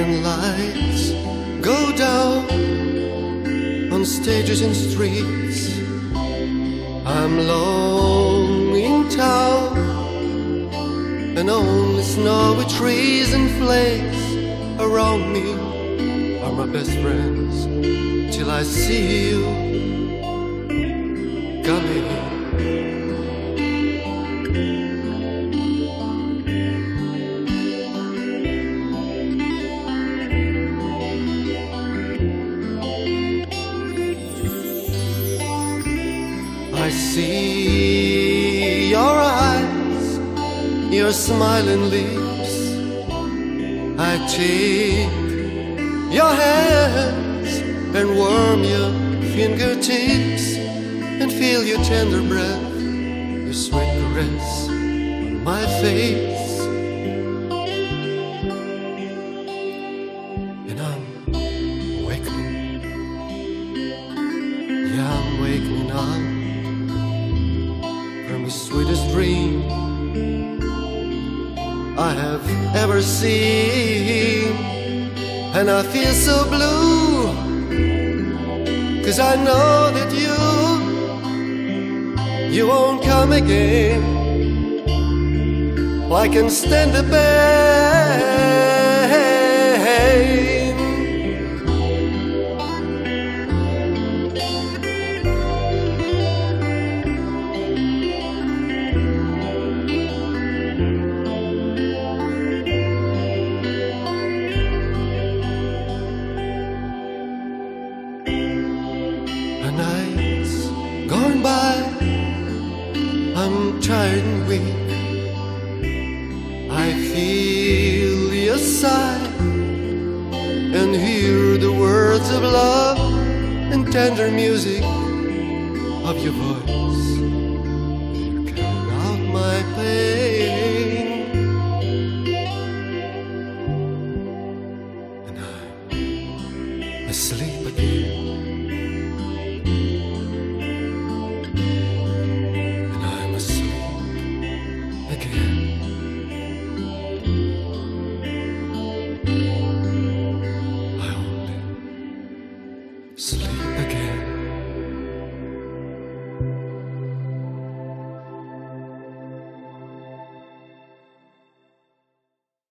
neon lights go down on stages and streets. I'm alone in town, and only snowy trees and flakes around me are my best friends till I see you I see your eyes, your smiling lips. I take your hands and warm your fingertips and feel your tender breath, your sweet caress on my face. And I'm awakening, yeah, I'm waking up I have ever seen. And I feel so blue, cause I know that you, you won't come again. I can stand the pain. Tired and weak. I feel your sigh and hear the words of love and tender music of your voice. Carry out my pain, and I'm asleep again. I only sleep.